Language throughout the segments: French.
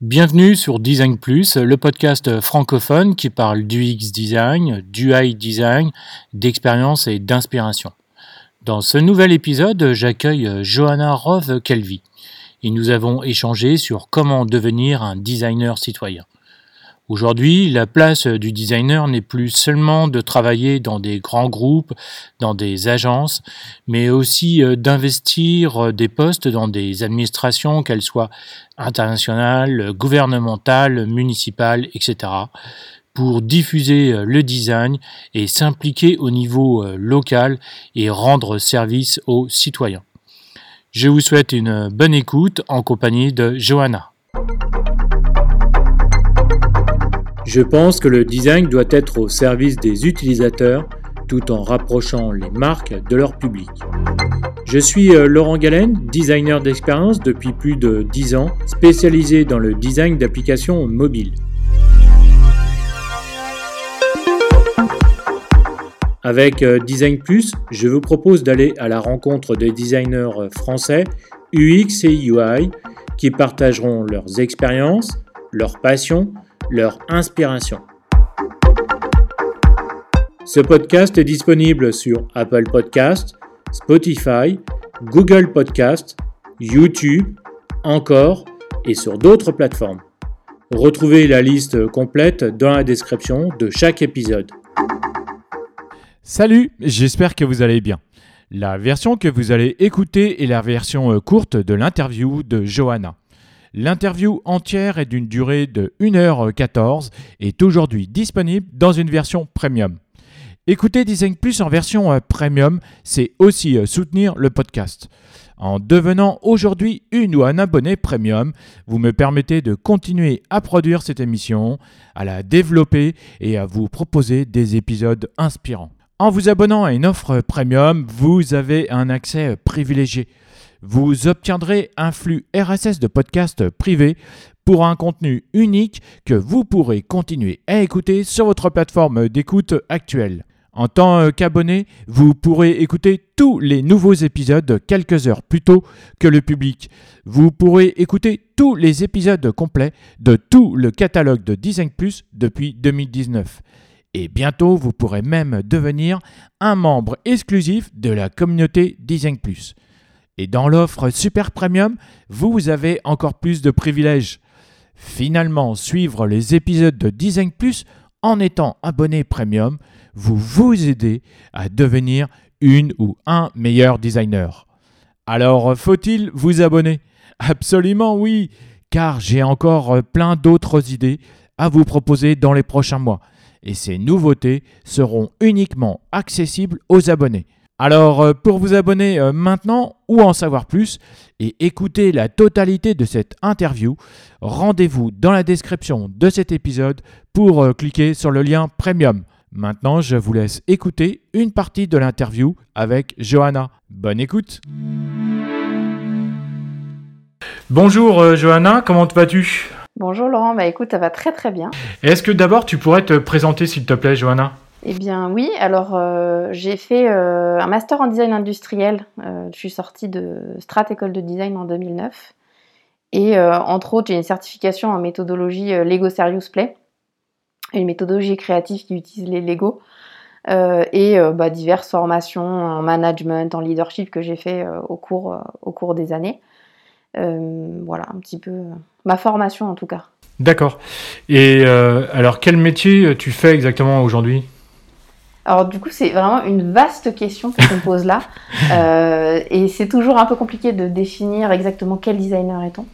Bienvenue sur Design Plus, le podcast francophone qui parle du X design, du high design, d'expérience et d'inspiration. Dans ce nouvel épisode, j'accueille Johanna Rove Kelvy et nous avons échangé sur comment devenir un designer citoyen. Aujourd'hui, la place du designer n'est plus seulement de travailler dans des grands groupes, dans des agences, mais aussi euh, d'investir euh, des postes dans des administrations, qu'elles soient internationales, gouvernementales, municipales, etc., pour diffuser euh, le design et s'impliquer au niveau local et rendre service aux citoyens. Je vous souhaite une bonne écoute en compagnie de Johanna. Je pense que le design doit être au service des utilisateurs tout en rapprochant les marques de leur public. Je suis euh, Laurent Galen, designer d'expérience depuis plus de 10 ans, spécialisé dans le design d'applications mobiles. Avec euh, Design Plus, je vous propose d'aller à la rencontre des designers français UX et UI qui partageront leurs expériences, leurs passions, leur inspiration. Ce podcast est disponible sur Apple Podcast, Spotify, Google Podcast, YouTube, encore et sur d'autres plateformes. Retrouvez la liste complète dans la description de chaque épisode. Salut, j'espère que vous allez bien. La version que vous allez écouter est la version euh, courte de l'interview de Johanna. L'interview entière est d'une durée de 1h14 et est aujourd'hui disponible dans une version premium. Écouter Design Plus en version euh, premium, c'est aussi euh, soutenir le podcast. En devenant aujourd'hui une ou un abonné premium, vous me permettez de continuer à produire cette émission, à la développer et à vous proposer des épisodes inspirants. En vous abonnant à une offre premium, vous avez un accès privilégié vous obtiendrez un flux RSS de podcasts privés pour un contenu unique que vous pourrez continuer à écouter sur votre plateforme d'écoute actuelle. En tant qu'abonné, vous pourrez écouter tous les nouveaux épisodes quelques heures plus tôt que le public. Vous pourrez écouter tous les épisodes complets de tout le catalogue de Design Plus depuis 2019. Et bientôt, vous pourrez même devenir un membre exclusif de la communauté Design Plus. Et dans l'offre Super Premium, vous avez encore plus de privilèges. Finalement, suivre les épisodes de Design Plus en étant abonné Premium, vous vous aidez à devenir une ou un meilleur designer. Alors, faut-il vous abonner? Absolument oui, car j'ai encore plein d'autres idées à vous proposer dans les prochains mois. Et ces nouveautés seront uniquement accessibles aux abonnés. Alors, euh, pour vous abonner euh, maintenant ou en savoir plus et écouter la totalité de cette interview, rendez-vous dans la description de cet épisode pour euh, cliquer sur le lien Premium. Maintenant, je vous laisse écouter une partie de l'interview avec Johanna. Bonne écoute Bonjour Johanna, comment vas-tu? Bonjour Laurent, bah écoute, ça va très très bien. Est-ce que d'abord tu pourrais te présenter s'il te plaît Johanna? Eh bien oui, alors euh, j'ai fait euh, un master en design industriel. Euh, je suis sortie de Strat École de Design en 2009. Et entre autres, j'ai une certification en méthodologie Lego Serious Play, une méthodologie créative qui utilise les Lego. et bah, diverses formations en management, en leadership que j'ai fait au, cours, au cours des années. voilà, un petit peu ma formation en tout cas. D'accord. Et alors, quel métier tu fais exactement aujourd'hui? Alors du coup, c'est vraiment une vaste question que tu me poses là. Euh, et c'est toujours un peu compliqué de définir exactement quel designer est-on.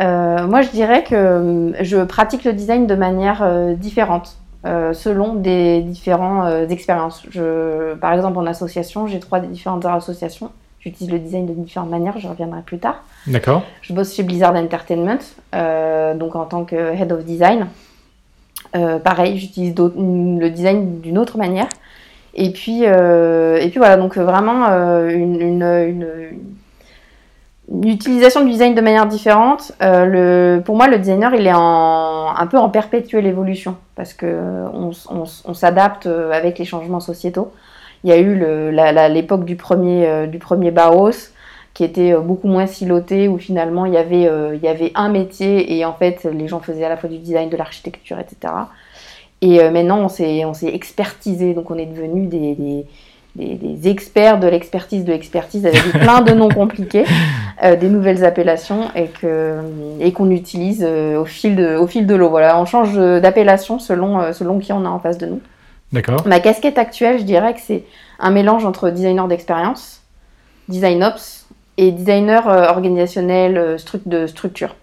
Euh, moi, je dirais que euh, je pratique le design de manière différente selon des différentes expériences. Je, par exemple, en association, j'ai trois différentes associations. J'utilise le design de différentes manières, je reviendrai plus tard. D'accord. Je bosse chez Blizzard Entertainment, donc en tant que Head of Design. Euh, pareil, j'utilise le design d'une autre manière. Et puis, euh, et puis voilà, donc vraiment euh, une, utilisation du design de manière différente. pour moi, le designer, il est un peu en perpétuelle évolution parce qu'on on, s'adapte avec les changements sociétaux. Il y a eu l'époque du premier, du premier Bauhaus qui était beaucoup moins siloté, où finalement il y avait, il y avait un métier et en fait les gens faisaient à la fois du design, de l'architecture, etc. Et maintenant on s'est, on s'est expertisé, donc on est devenu des des, experts de l'expertise de l'expertise avec plein de noms compliqués, euh, des nouvelles appellations et que et qu'on utilise euh, au fil de au fil de l'eau. Voilà, on change d'appellation selon euh, selon qui on a en face de nous. D'accord. Ma casquette actuelle, je dirais que c'est un mélange entre designer d'expérience, design ops et designer organisationnel de structure.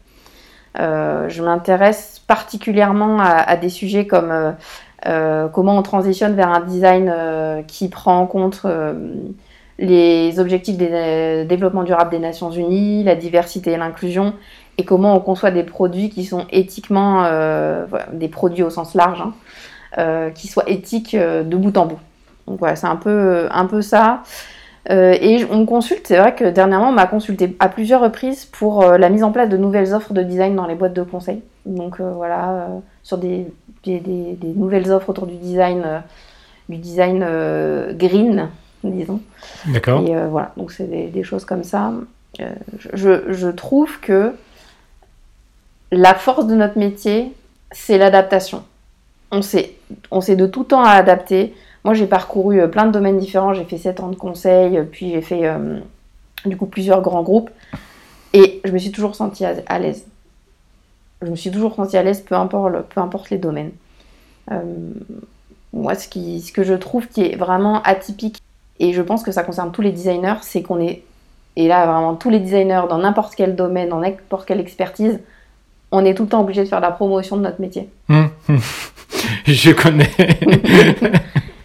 je m'intéresse particulièrement à, des sujets comme euh, comment on transitionne vers un design euh, qui prend en compte euh, les objectifs des développement durable des Nations Unies, la diversité et l'inclusion, et comment on conçoit des produits qui sont éthiquement, des produits au sens large, hein, qui soient éthiques de bout en bout. Donc voilà, c'est un peu, un peu ça. Et on me consulte, c'est vrai que dernièrement, on m'a consulté à plusieurs reprises pour la mise en place de nouvelles offres de design dans les boîtes de conseil. Donc voilà, sur des des, nouvelles offres autour du design, euh, du design euh, green, disons. D'accord. Et euh, voilà, donc c'est des, choses comme ça. Je, je, trouve que la force de notre métier, c'est l'adaptation. On sait, on sait de tout temps à adapter. Moi, j'ai parcouru plein de domaines différents. J'ai fait 7 ans de conseil, puis j'ai fait du coup plusieurs grands groupes. Et je me suis toujours sentie à l'aise je me suis toujours sentie à l'aise, peu importe, peu importe les domaines. Euh, moi, ce, qui, ce que je trouve qui est vraiment atypique, et je pense que ça concerne tous les designers, c'est qu'on est, et là vraiment tous les designers dans n'importe quel domaine, dans n'importe quelle expertise, on est tout le temps obligé de faire la promotion de notre métier. Hum, hum. je connais.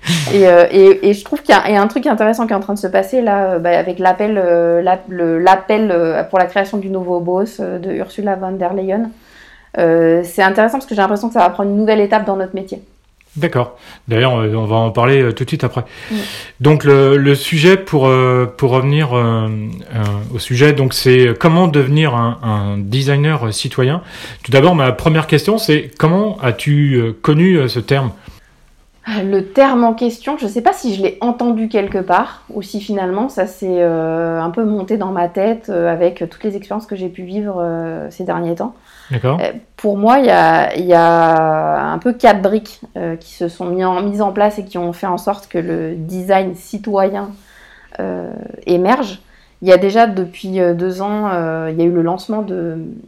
Euh, et, et, je trouve qu'il y, a un truc intéressant qui est en train de se passer là, euh, bah, avec l'appel, l'appel pour la création du nouveau boss de Ursula von der Leyen. Euh, c'est intéressant parce que j'ai l'impression que ça va prendre une nouvelle étape dans notre métier. D'accord. D'ailleurs, on va en parler euh, tout de suite après. Donc le, sujet pour euh, pour revenir au sujet, donc c'est comment devenir un, designer citoyen. Tout d'abord, ma première question, c'est comment as-tu connu ce terme? le terme en question, je ne sais pas si je l'ai entendu quelque part ou si finalement ça s'est un peu monté dans ma tête avec toutes les expériences que j'ai pu vivre ces derniers temps. D'accord. Euh, pour moi, il y a, un peu quatre briques euh, qui se sont mis en, mises en place et qui ont fait en sorte que le design citoyen euh, émerge. Il y a déjà depuis deux ans, il y a eu le lancement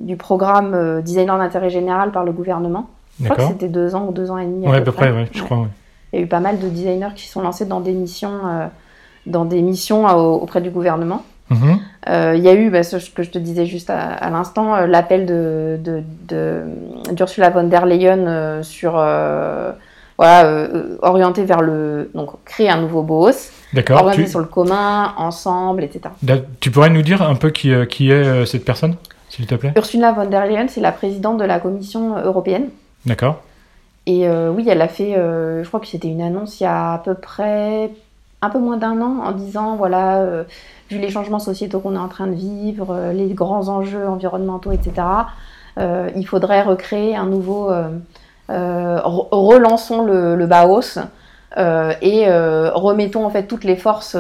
du programme Designer d'intérêt général par le gouvernement. Je crois que c'était deux ans ou deux ans et demi. Oui, à peu, près, je crois. Il y a eu pas mal de designers qui sont lancés dans des missions, dans des missions auprès du gouvernement. Mhm. Euh, il y a eu, bah, ce que je te disais juste à, l'instant, euh, l'appel de, d'Ursula von der Leyen euh, sur voilà, orienté vers le donc créer un nouveau boss, orienté sur le commun, ensemble, etc. Tu pourrais nous dire un peu qui, qui est cette personne, s'il te plaît? Ursula von der Leyen, c'est la présidente de la Commission européenne. D'accord. Et oui, elle a fait, je crois que c'était une annonce il y a à peu près un peu moins d'un an en disant voilà, euh, vu les changements sociétaux qu'on est en train de vivre, euh, les grands enjeux environnementaux, etc., euh, il faudrait recréer un nouveau. relançons le, le Baos et remettons en fait toutes les forces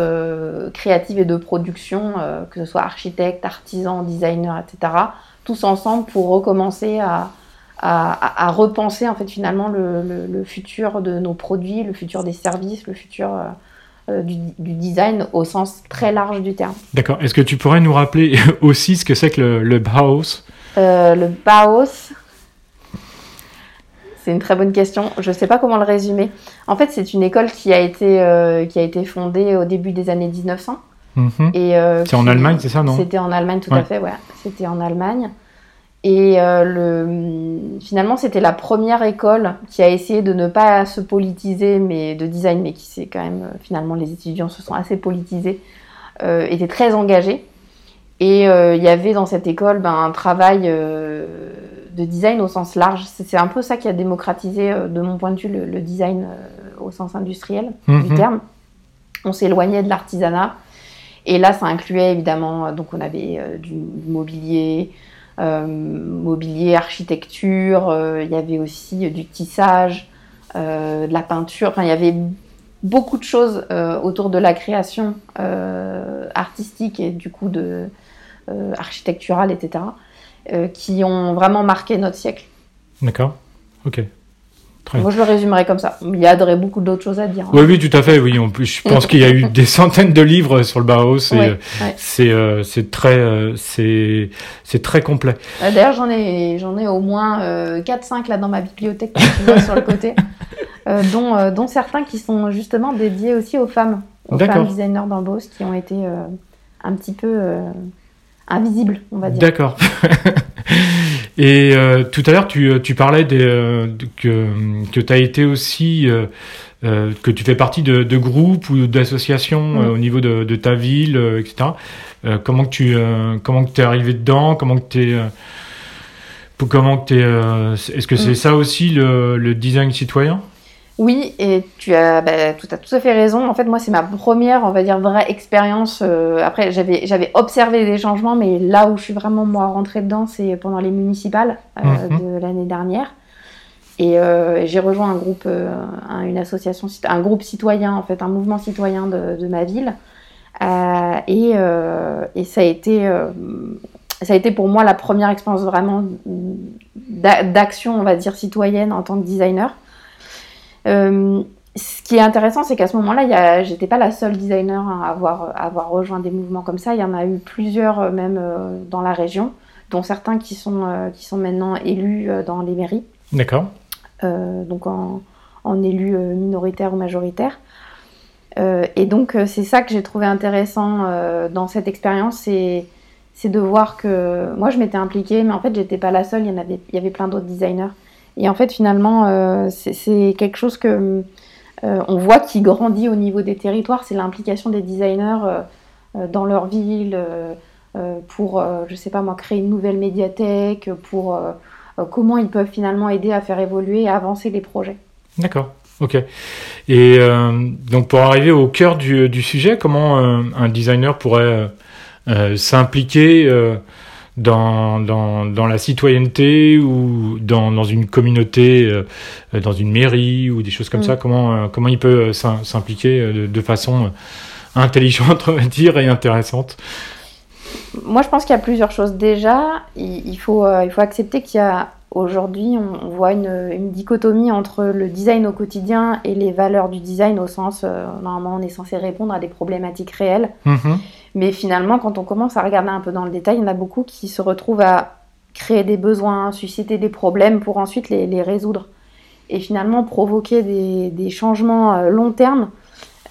créatives et de production, que ce soit architectes, artisans, designers, etc., tous ensemble pour recommencer à, à, repenser en fait finalement le, le, futur de nos produits, le futur des services, le futur euh, du, design au sens très large du terme. D'accord. Est-ce que tu pourrais nous rappeler aussi ce que c'est que le, Bauhaus? Euh, Le Bauhaus, c'est une très bonne question. Je ne sais pas comment le résumer. En fait, c'est une école qui a été, euh, qui a été fondée au début des années 1900. Mhm. Et c'est en Allemagne, c'est ça, non? C'était en Allemagne, tout à fait, ouais. C'était en Allemagne. Et euh, le, finalement, c'était la première école qui a essayé de ne pas se politiser, mais de design, mais qui s'est quand même, euh, finalement, les étudiants se sont assez politisés, euh, étaient très engagés. Et euh, il y avait dans cette école ben, un travail de design au sens large. C'est un peu ça qui a démocratisé, de mon point de vue, le, design au sens industriel du mhm. terme. On s'éloignait de l'artisanat. Et là, ça incluait évidemment, donc on avait du mobilier, mobilier, architecture, euh, il y avait aussi du tissage, euh, de la peinture, enfin il y avait beaucoup de choses autour de la création artistique et du coup de architecturale, etc., qui ont vraiment marqué notre siècle. D'accord. Ok. Moi, je le résumerais comme ça. Il y aurait beaucoup d'autres choses à dire. Hein. Oui, oui, tout à fait. Oui, je pense qu'il y a eu des centaines de livres sur le Bauhaus. C'est euh, c'est très euh, c'est c'est très complet. Euh, d'ailleurs, j'en ai j'en ai au moins 4-5 là dans ma bibliothèque sur le côté, dont dont certains qui sont justement dédiés aussi aux femmes, aux femmes designers dans le Bauhaus qui ont été un petit peu invisibles, on va dire. D'accord. Et euh, tout à l'heure, tu, euh, tu, parlais des, euh, que, que tu as été aussi, que tu fais partie de, de groupes ou d'associations mm. au niveau de, de, ta ville, etc. comment que tu comment que es arrivé dedans? Comment que tu es. comment que es, Est-ce que c'est mm. ça aussi le, le design citoyen? Oui, et tu as, bah, tout, tout à fait raison. En fait, moi, c'est ma première, on va dire, vraie expérience. Euh, après, j'avais, j'avais observé des changements, mais là où je suis vraiment, moi, rentrée dedans, c'est pendant les municipales euh, mhm. de l'année dernière. Et euh, j'ai rejoint un groupe, une association, un groupe citoyen, en fait, un mouvement citoyen de, ma ville. et, et ça a été ça a été pour moi la première expérience vraiment d'action, on va dire, citoyenne en tant que designer. Euh, ce qui est intéressant, c'est qu'à ce moment-là, j'étais pas la seule designer à avoir, avoir, rejoint des mouvements comme ça. Il y en a eu plusieurs, euh, même euh, dans la région, dont certains qui sont, qui sont maintenant élus dans les mairies. D'accord. donc en, en élus minoritaires ou majoritaires. et donc, c'est ça que j'ai trouvé intéressant dans cette expérience, c'est de voir que moi, je m'étais impliquée, mais en fait, j'étais pas la seule. Il y, en avait, il y avait plein d'autres designers. Et en fait, finalement, euh, c'est quelque chose que euh, on voit qui grandit au niveau des territoires, c'est l'implication des designers euh, dans leur ville pour, je sais pas moi, créer une nouvelle médiathèque, pour comment ils peuvent finalement aider à faire évoluer et avancer les projets. D'accord. Ok. Et donc pour arriver au cœur du, du sujet, comment un designer pourrait s'impliquer dans, dans, dans, la citoyenneté ou dans, dans une communauté, euh, dans une mairie ou des choses comme ça mm. comment, euh, comment il peut euh, s'impliquer de, façon intelligente, on va dire, et intéressante? Moi, je pense qu'il y a plusieurs choses. Déjà, il, faut, il faut accepter qu'il y a aujourd'hui, on, voit une, une, dichotomie entre le design au quotidien et les valeurs du design au sens, normalement, on est censé répondre à des problématiques réelles. Mm-hmm. Mais finalement, quand on commence à regarder un peu dans le détail, il y en a beaucoup qui se retrouvent à créer des besoins, susciter des problèmes pour ensuite les, résoudre. Et finalement, provoquer des, changements euh, long terme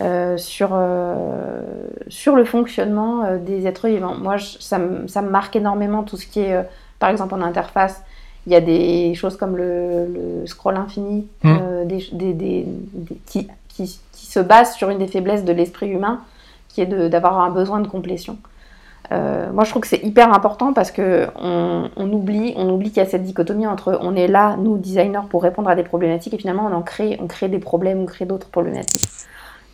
euh, sur, euh, sur le fonctionnement des êtres vivants. Moi, ça, me marque énormément tout ce qui est, par exemple, en interface. Il y a des choses comme le, scroll infini mmh. qui, qui, qui, se base sur une des faiblesses de l'esprit humain qui est d'avoir un besoin de complétion. Euh, moi, je trouve que c'est hyper important parce que on, oublie, on oublie qu'il y a cette dichotomie entre on est là, nous designers, pour répondre à des problématiques et finalement on en crée, on crée des problèmes, on crée d'autres problématiques.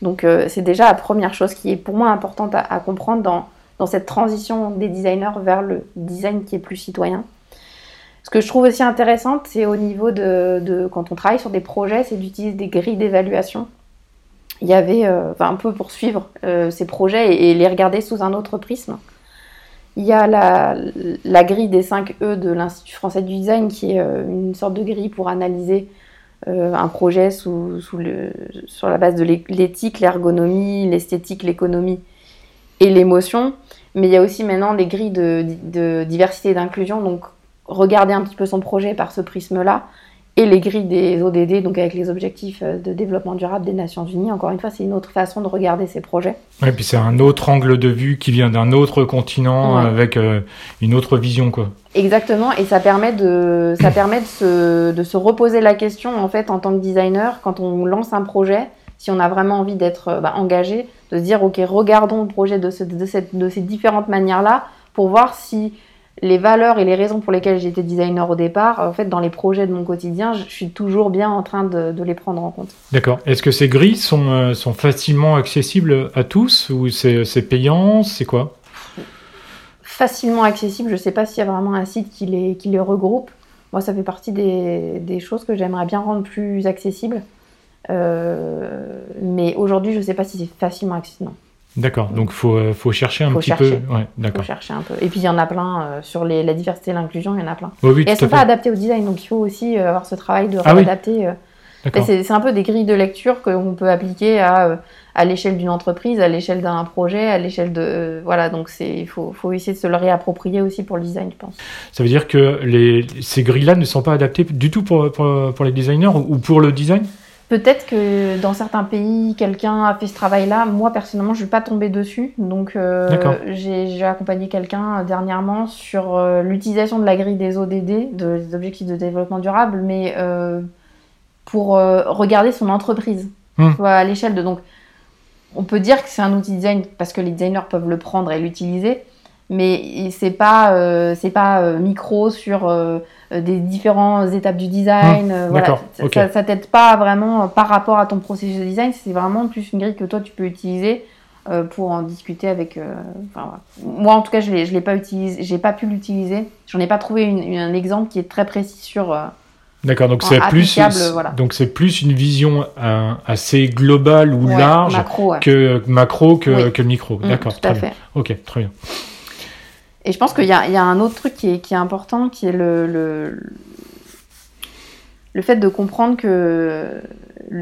Donc euh, c'est déjà la première chose qui est pour moi importante à, comprendre dans, dans, cette transition des designers vers le design qui est plus citoyen. Ce que je trouve aussi intéressant, c'est au niveau de, quand on travaille sur des projets, c'est d'utiliser des grilles d'évaluation il y avait, euh, un peu pour suivre euh, ces projets et, les regarder sous un autre prisme. Il y a la, grille des 5 E de l'Institut français du design, qui est euh, une sorte de grille pour analyser un projet sous, sur la base de l'éthique, l'ergonomie, l'esthétique, l'économie et l'émotion. Mais il y a aussi maintenant des grilles de, de diversité et d'inclusion, donc regarder un petit peu son projet par ce prisme-là et les grilles des ODD, donc avec les objectifs euh, de développement durable des Nations Unies. Encore une fois, c'est une autre façon de regarder ces projets. Et puis c'est un autre angle de vue qui vient d'un autre continent avec euh, une autre vision, quoi. Exactement, et ça permet de, ça permet de se, de se reposer la question en fait en tant que designer quand on lance un projet, si on a vraiment envie d'être euh, bah, engagé, de se dire ok regardons le projet de, de, cette, de ces différentes manières là pour voir si les valeurs et les raisons pour lesquelles j'étais designer au départ, en fait, dans les projets de mon quotidien, je suis toujours bien en train de, les prendre en compte. D'accord. Est-ce que ces grilles sont, euh, sont facilement accessibles à tous ou c'est payant? C'est quoi? Facilement accessible. Je ne sais pas s'il y a vraiment un site qui les, qui les regroupe. Moi, ça fait partie des, des choses que j'aimerais bien rendre plus accessibles. mais aujourd'hui, je ne sais pas si c'est facilement accessible. D'accord, donc il faut, faut chercher un faut petit chercher. peu. Ouais, d'accord. faut chercher un peu. Et puis il y en a plein sur les, la diversité et l'inclusion, il y en a plein. Oui, oui, et elles ne sont pas adaptées au design, donc il faut aussi avoir ce travail de Ah oui. réadapter. C'est c'est un peu des grilles de lecture qu'on peut appliquer à, euh, à l'échelle d'une entreprise, à l'échelle d'un projet, à l'échelle de. euh, voilà, donc il faut, faut essayer de se le réapproprier aussi pour le design, je pense. Ça veut dire que les, ces grilles-là ne sont pas adaptées du tout pour, pour, pour les designers ou pour le design? Peut-être que dans certains pays, quelqu'un a fait ce travail-là. Moi, personnellement, je ne suis pas tombée dessus. Donc, euh, j'ai accompagné quelqu'un euh, dernièrement sur euh, l'utilisation de la grille des ODD, de- des objectifs de développement durable, mais euh, pour regarder son entreprise. Hmm. À l'échelle de. Donc, on peut dire que c'est un outil design parce que les designers peuvent le prendre et l'utiliser, mais c'est pas, c'est pas micro sur des différentes étapes du design. euh, voilà. d'accord, Ça-. Ça, t'aide pas vraiment euh, par rapport à ton processus de design, c'est vraiment plus une grille que toi tu peux utiliser euh, pour en discuter avec. euh, enfin, voilà. Moi en tout cas, je l'ai, je l'ai pas utilisé, j'ai pas pu l'utiliser. J'en ai pas trouvé une- une- un exemple qui est très précis sur. euh, D'accord, donc c'est plus, applicable, voilà. donc c'est plus une vision euh, assez globale ou ouais, large macro. ouais. que macro que, Oui. que micro. Mm, D'accord, très bien. Ok, très bien. Et je pense qu'il y a, un autre truc qui est, important, qui est le, le, fait de comprendre que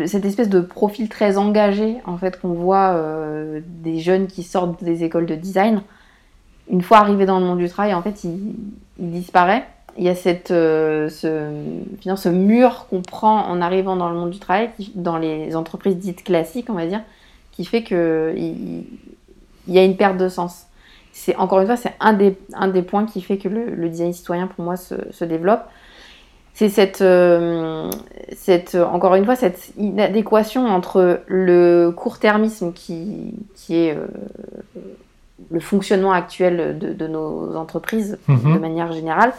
cette espèce de profil très engagé, en fait, qu'on voit euh, des jeunes qui sortent des écoles de design, une fois arrivés dans le monde du travail, en fait, il, disparaît. Il y a cette, euh, ce, ce mur qu'on prend en arrivant dans le monde du travail, dans les entreprises dites classiques, on va dire, qui fait que il, il y a une perte de sens c'est encore une fois, c'est un des, un des points qui fait que le, le design citoyen, pour moi, se, se développe. C'est cette, euh, cette, encore une fois, cette inadéquation entre le court-termisme qui, qui est euh, le fonctionnement actuel de, de nos entreprises Mhm. de manière générale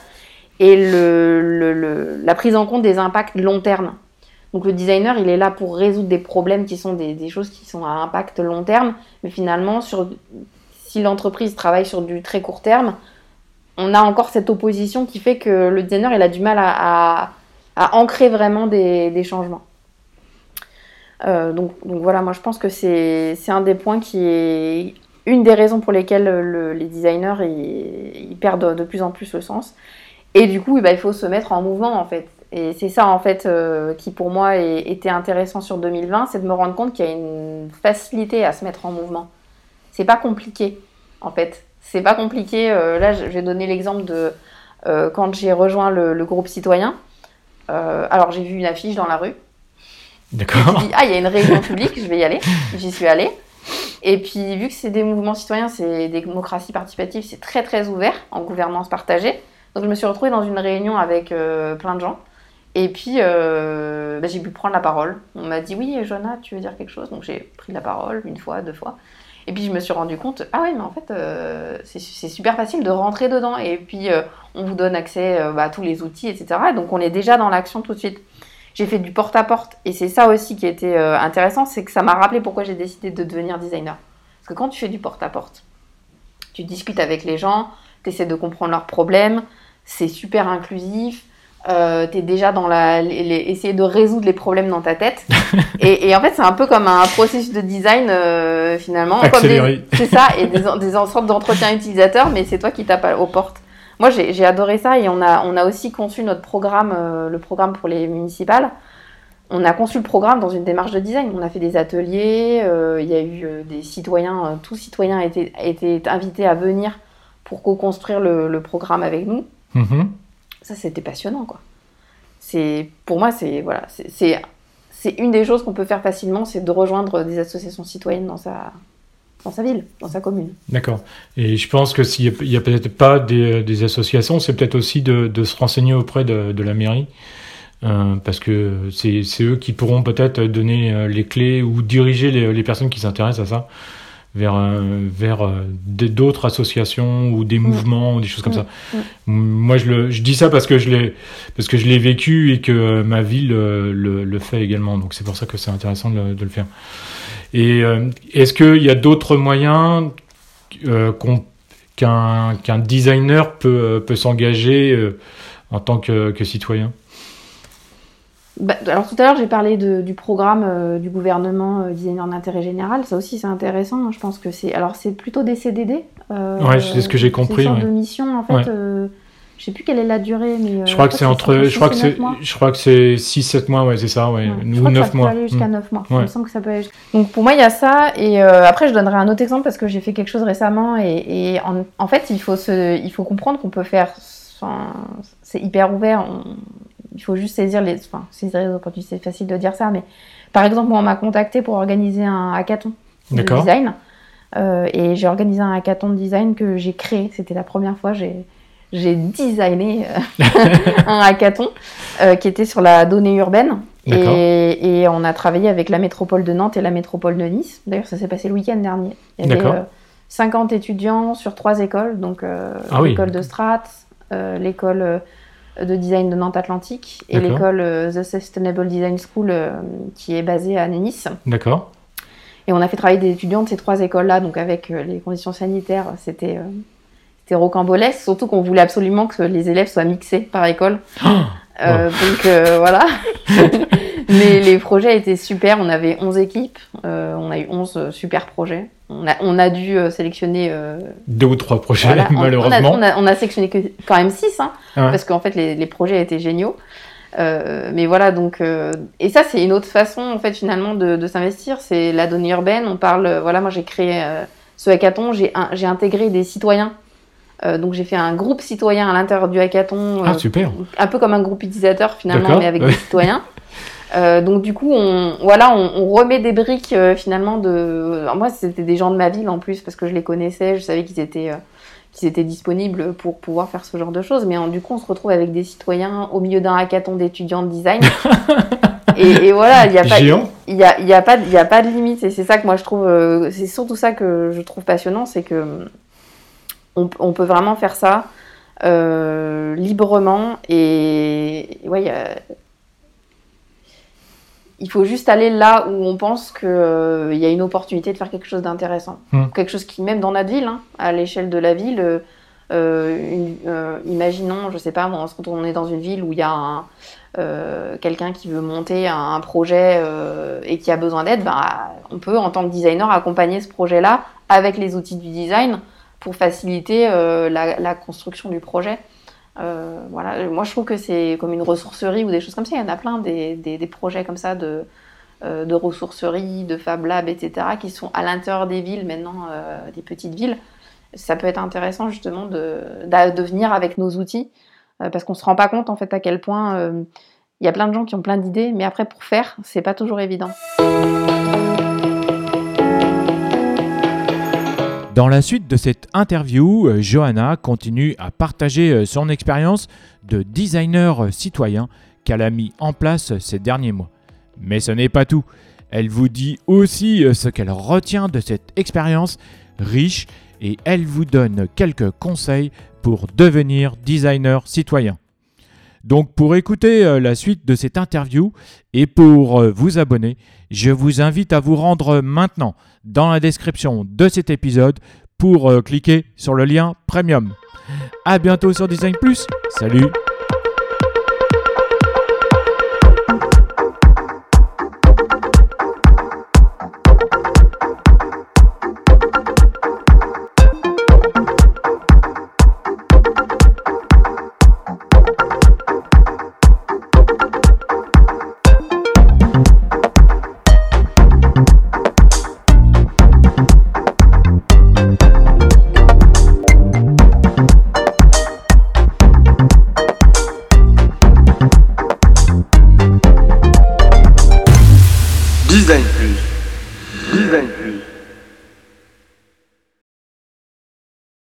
et le, le- le- la prise en compte des impacts long terme. Donc le designer, il est là pour résoudre des problèmes qui sont des, des choses qui sont à impact long terme, mais finalement, sur, si l'entreprise travaille sur du très court terme, on a encore cette opposition qui fait que le designer, il a du mal à, ancrer vraiment des, changements. Euh, donc, voilà, moi je pense que c'est un des points qui est une des raisons pour lesquelles le- les designers ils, perdent de plus en plus le sens. Et du coup, eh ben, il faut se mettre en mouvement en fait. Et c'est ça en fait euh, qui pour moi était intéressant sur 2020, c'est de me rendre compte qu'il y a une facilité à se mettre en mouvement. C'est pas compliqué en fait. C'est pas compliqué. euh, là, je vais donner l'exemple de euh, quand j'ai rejoint le, le groupe citoyen. Euh, alors j'ai vu une affiche dans la rue. D'accord. dit, ah, il y a une réunion publique, je vais y aller. J'y suis allée. Et puis, vu que c'est des mouvements citoyens, c'est des démocraties participatives, c'est très très ouvert en gouvernance partagée. Donc, je me suis retrouvée dans une réunion avec plein de gens. Et puis, bah, j'ai pu prendre la parole. On m'a dit, oui, Johanna, tu veux dire quelque chose? Donc, j'ai pris la parole une fois, deux fois. Et puis, je me suis rendu compte, ah ouais, mais en fait, euh, c'est super facile de rentrer dedans. Et puis, euh, on vous donne accès euh, bah, à tous les outils, etc. Et donc, on est déjà dans l'action tout de suite j'ai fait du porte-à-porte. Et c'est ça aussi qui était intéressant, c'est que ça m'a rappelé pourquoi j'ai décidé de devenir designer. Parce que quand tu fais du porte-à-porte, tu discutes avec les gens, tu essaies de comprendre leurs problèmes, c'est super inclusif. Euh, tu es déjà dans la, les- les- essayer de résoudre les problèmes dans ta tête. et, et en fait, c'est un peu comme un processus de design euh, finalement. C'est ça, et des, des sortes d'entretien utilisateur, mais c'est toi qui tapes aux portes. Moi, j'ai adoré ça et on a, on a aussi conçu notre programme, euh, le programme pour les municipales. On a conçu le programme dans une démarche de design. On a fait des ateliers, euh, il y a eu des citoyens, euh, tous citoyens étaient, étaient invités à venir pour co-construire le, le programme avec nous. Mhm. Ça, c'était passionnant, quoi. C'est, pour moi, c'est voilà, c'est- c'est une des choses qu'on peut faire facilement, c'est de rejoindre des associations citoyennes dans sa, dans sa ville, dans sa commune. D'accord. Et je pense que s'il n'y a, peut-être pas des, associations, c'est peut-être aussi de, se renseigner auprès de, la mairie. euh, parce que c'est c'est eux qui pourront peut-être donner euh, les clés ou diriger les, les personnes qui s'intéressent à ça vers, euh, vers euh, d'autres associations ou des mouvements ou des choses comme Mm. ça. Mm. Moi, je, le, je dis ça parce que je l'ai parce que je l'ai vécu et que euh, ma ville le, le fait également. Donc c'est pour ça que c'est intéressant de, le- de le faire. Et euh, est-ce qu'il y a d'autres moyens euh, qu'un qu'un designer peut, peut s'engager euh, en tant que, que citoyen? Bah, alors tout à l'heure, j'ai parlé de, du programme euh, du gouvernement euh, designer d'intérêt général. Ça aussi, c'est intéressant. Je pense que c'est. Alors, c'est plutôt des CDD. Euh, ouais, c'est ce que j'ai compris. Une sorte de mission, en fait. Ouais. euh, je sais plus quelle est la durée, mais. euh, Je crois que c'est entre, je crois que c'est, je crois que c'est 6-7 mois, ouais, c'est ça, ouais, Ouais. ou Je crois que 9 ça mois. peut aller jusqu'à Mm. 9 mois. Il Ouais. me semble que ça peut aller Donc pour moi, il y a ça. Et après, je donnerai un autre exemple parce que j'ai fait quelque chose récemment. Et, et en, en fait, il faut, se, il faut comprendre qu'on peut faire. C'est hyper ouvert. On- il faut juste saisir les, enfin, saisir les opportunités. C'est facile de dire ça. Mais par exemple, moi, on m'a contacté pour organiser un hackathon de design. Euh, et j'ai organisé un hackathon de design que j'ai créé. C'était la première fois. J'ai j'ai designé euh, un hackathon euh, qui était sur la donnée urbaine. Et, et on a travaillé avec la métropole de Nantes et la métropole de Nice. D'ailleurs, ça s'est passé le week-end dernier. Il y avait D'accord. euh, 50 étudiants sur trois écoles. Donc, Ah oui. l'école de Strat, l'école de design de Nantes Atlantique et l'école euh, The Sustainable Design School euh, qui est basée à Nice. D'accord. Et on a fait travailler des étudiants de ces trois écoles-là, donc avec euh, les conditions sanitaires, c'était rocambolesque, surtout qu'on voulait absolument que les élèves soient mixés par école. Euh, Donc euh, voilà. Mais les projets étaient super, on avait 11 équipes, euh, on a eu 11 euh, super projets. On a, on a dû euh, sélectionner... euh, Deux ou trois projets, voilà, malheureusement. On a, on a, on a sélectionné que, quand même 6, hein, Ah ouais. parce qu'en fait les, les projets étaient géniaux. Euh, mais voilà, donc... euh, et ça, c'est une autre façon, en fait, finalement, de, de s'investir. C'est la donnée urbaine. On parle... Voilà, moi, j'ai créé ce hackathon. J'ai intégré des citoyens. Euh, donc, j'ai fait un groupe citoyen à l'intérieur du hackathon. Ah, super. un peu comme un groupe utilisateur, finalement, mais avec des citoyens. Euh, donc du coup, on, voilà, on, on remet des briques euh, finalement de. alors, moi, c'était des gens de ma ville en plus parce que je les connaissais, je savais qu'ils étaient, euh, qu'ils étaient disponibles pour pouvoir faire ce genre de choses. Mais du coup, on se retrouve avec des citoyens au milieu d'un hackathon d'étudiants de design. et, et voilà, il n'y a pas, il y a, il y a pas, il y a pas de limite. Et c'est ça que moi je trouve, c'est surtout ça que je trouve passionnant, c'est que on, on peut vraiment faire ça librement et ouais, y a- il faut juste aller là où on pense qu'il y a une opportunité de faire quelque chose d'intéressant. Hmm. Quelque chose qui, même dans notre ville, hein, à l'échelle de la ville, euh, euh, une- euh, imaginons, je sais pas, quand on est dans une ville où il y a un, euh, quelqu'un qui veut monter un, un projet euh, et qui a besoin d'aide, bah, on peut, en tant que designer, accompagner ce projet-là avec les outils du design pour faciliter euh, la, la construction du projet. Euh, voilà, moi je trouve que c'est comme une ressourcerie ou des choses comme ça. Il y en a plein des, des, des projets comme ça de, euh, de ressourcerie, de Fab Lab, etc., qui sont à l'intérieur des villes maintenant, euh, des petites villes. Ça peut être intéressant justement de, de venir avec nos outils euh, parce qu'on se rend pas compte en fait à quel point euh, il y a plein de gens qui ont plein d'idées, mais après pour faire, c'est pas toujours évident. Dans la suite de cette interview, euh, Johanna continue à partager euh, son expérience de designer euh, citoyen qu'elle a mis en place ces derniers mois. Mais ce n'est pas tout. Elle vous dit aussi ce qu'elle retient de cette expérience riche et elle vous donne quelques conseils pour devenir designer citoyen. Donc pour écouter euh, la suite de cette interview et pour euh, vous abonner, je vous invite à vous rendre maintenant dans la description de cet épisode pour euh, cliquer sur le lien premium. À bientôt sur Design Plus. Salut